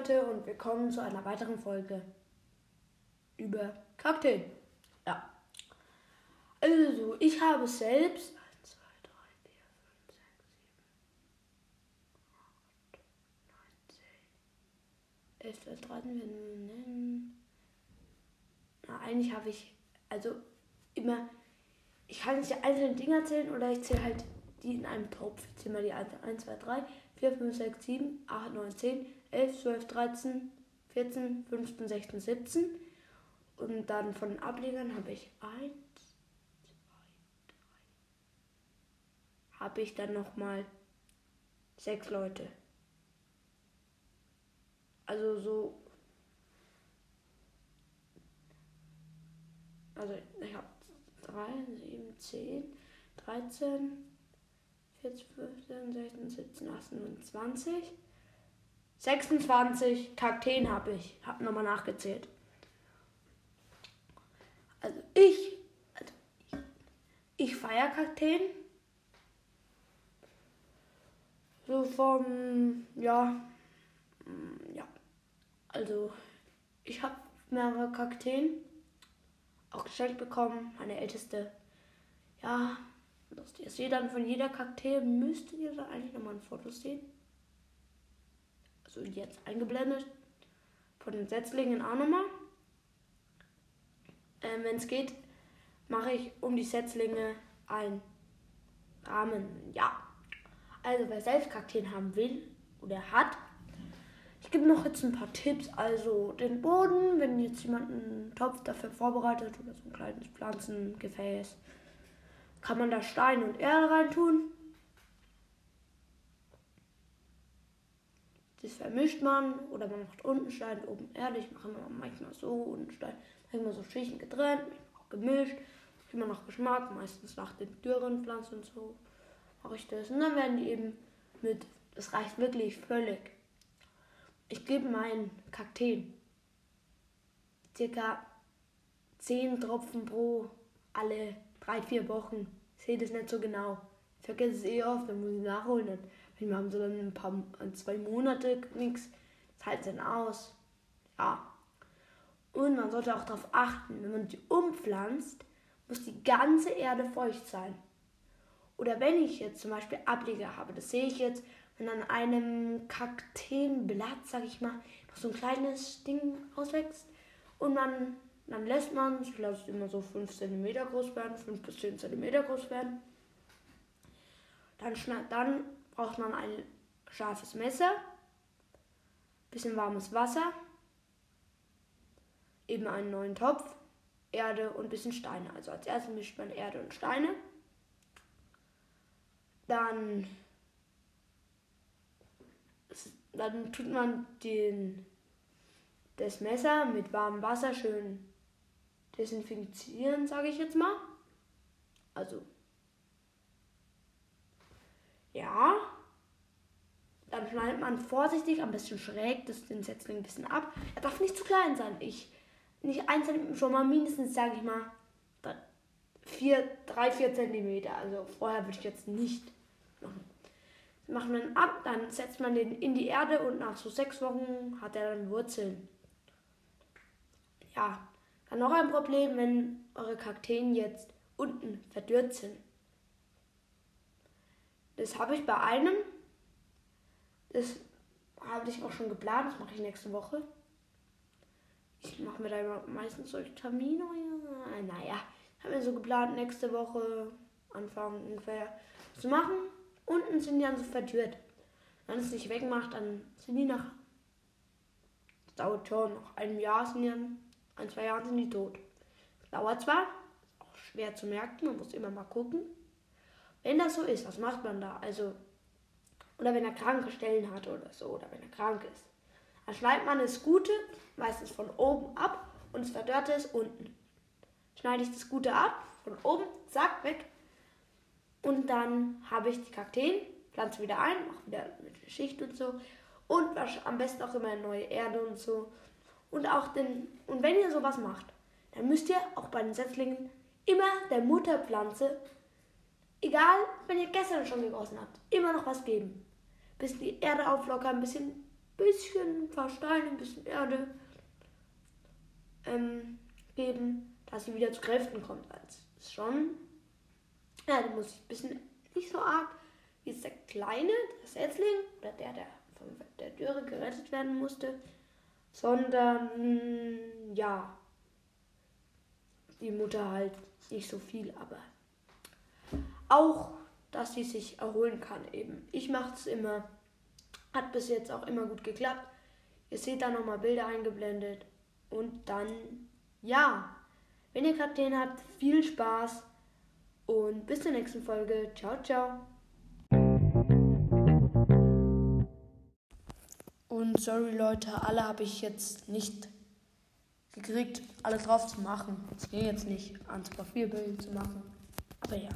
Leute und willkommen zu einer weiteren Folge über Kakteen. Ja. Also, ich habe selbst 1, 2, 3, 4, 5, 6, 7, 8, 9, 10, 11, 12, 13, wenn wir nennen. Na, eigentlich habe ich, also immer, ich kann nicht die einzelnen Dinger zählen oder ich zähle halt die in einem Topf. Ich zähle mal die 1, 2, 3, 4, 5, 6, 7, 8, 9, 10, 11, 12, 13, 14, 15, 16, 17. Und dann von den Ablegern habe ich 1, 2, 3. Habe ich dann nochmal 6 Leute. Also so. Also ich habe 3, 7, 10, 13, 14, 15, 16, 17, 18 und 20. 26 Kakteen habe ich. Habe nochmal nachgezählt. Also ich, also ich, ich feiere Kakteen. So vom, ja, mm, ja. Also ich habe mehrere Kakteen auch geschenkt bekommen. Meine älteste, ja, das ist jeder von jeder Kakteen müsstet ihr da eigentlich nochmal ein Foto sehen also jetzt eingeblendet. Von den Setzlingen auch nochmal. Ähm, Wenn es geht, mache ich um die Setzlinge einen Rahmen. Ja. Also wer selbst Kakteen haben will oder hat, ich gebe noch jetzt ein paar Tipps. Also den Boden, wenn jetzt jemand einen Topf dafür vorbereitet oder so ein kleines Pflanzengefäß, kann man da Stein und Erde reintun. Das vermischt man oder man macht unten Stein, oben Erde. Ich mache immer manchmal so, unten Stein, manchmal so Schichten getrennt, auch gemischt. Immer nach Geschmack, meistens nach den dürren Pflanzen und so mache ich das. Und dann werden die eben mit, das reicht wirklich völlig. Ich gebe meinen Kakteen circa 10 Tropfen pro alle 3-4 Wochen. Ich sehe das nicht so genau. Ich vergesse es eh oft, dann muss ich nachholen. Dann wir haben so dann ein paar, zwei Monate nichts. Das hält dann aus. Ja. Und man sollte auch darauf achten, wenn man die umpflanzt, muss die ganze Erde feucht sein. Oder wenn ich jetzt zum Beispiel Ableger habe, das sehe ich jetzt, wenn an einem Kakteenblatt, sag ich mal, noch so ein kleines Ding auswächst und man, dann lässt man, ich lasse es immer so 5 cm groß werden, 5 bis 10 cm groß werden. Dann, dann braucht man ein scharfes Messer, bisschen warmes Wasser, eben einen neuen Topf, Erde und bisschen Steine. Also als erstes mischt man Erde und Steine. Dann, dann tut man den, das Messer mit warmem Wasser schön desinfizieren, sage ich jetzt mal. Also ja. Dann schneidet man vorsichtig, ein bisschen schräg, das, den Setzling ein bisschen ab. Er darf nicht zu klein sein. Ich, nicht ein schon mal mindestens, sage ich mal, 4, 3, 4 Zentimeter. Also vorher würde ich jetzt nicht machen. Das macht man ab, dann setzt man den in die Erde und nach so sechs Wochen hat er dann Wurzeln. Ja, dann noch ein Problem, wenn eure Kakteen jetzt unten verdürrt sind. Das habe ich bei einem. Das habe ich auch schon geplant. Das mache ich nächste Woche. Ich mache mir da meistens solche Termine. Naja, habe mir so geplant, nächste Woche, Anfang ungefähr, zu machen. Unten sind die dann so verdürrt. Wenn es nicht wegmacht, dann sind die nach. Das dauert schon. Nach einem Jahr sind die dann. Ein, zwei Jahren sind die tot. Dauert zwar, auch schwer zu merken, man muss immer mal gucken. Wenn das so ist, was macht man da? Also, oder wenn er kranke Stellen hat oder so, oder wenn er krank ist. Dann schneidet man das Gute meistens von oben ab und das Verdörrte ist unten. Schneide ich das Gute ab, von oben, zack, weg. Und dann habe ich die Kakteen, pflanze wieder ein, mache wieder eine Schicht und so. Und am besten auch immer neue Erde und so. Und auch den, und wenn ihr sowas macht, dann müsst ihr auch bei den Setzlingen immer der Mutterpflanze Egal, wenn ihr gestern schon gegossen habt, immer noch was geben. Bisschen die Erde auflockern, ein bisschen bisschen ein ein bisschen Erde ähm, geben, dass sie wieder zu Kräften kommt. Das ist schon, ja, da muss ich ein bisschen nicht so arg wie ist der Kleine, der Setzling, oder der, der von der Dürre gerettet werden musste, sondern ja, die Mutter halt nicht so viel, aber auch, dass sie sich erholen kann eben. Ich mache es immer, hat bis jetzt auch immer gut geklappt. Ihr seht da nochmal Bilder eingeblendet und dann, ja, wenn ihr gerade habt, viel Spaß und bis zur nächsten Folge. Ciao, ciao. Und sorry Leute, alle habe ich jetzt nicht gekriegt, alle drauf zu machen. Es ging jetzt nicht, ans Profilbild zu machen. Aber ja.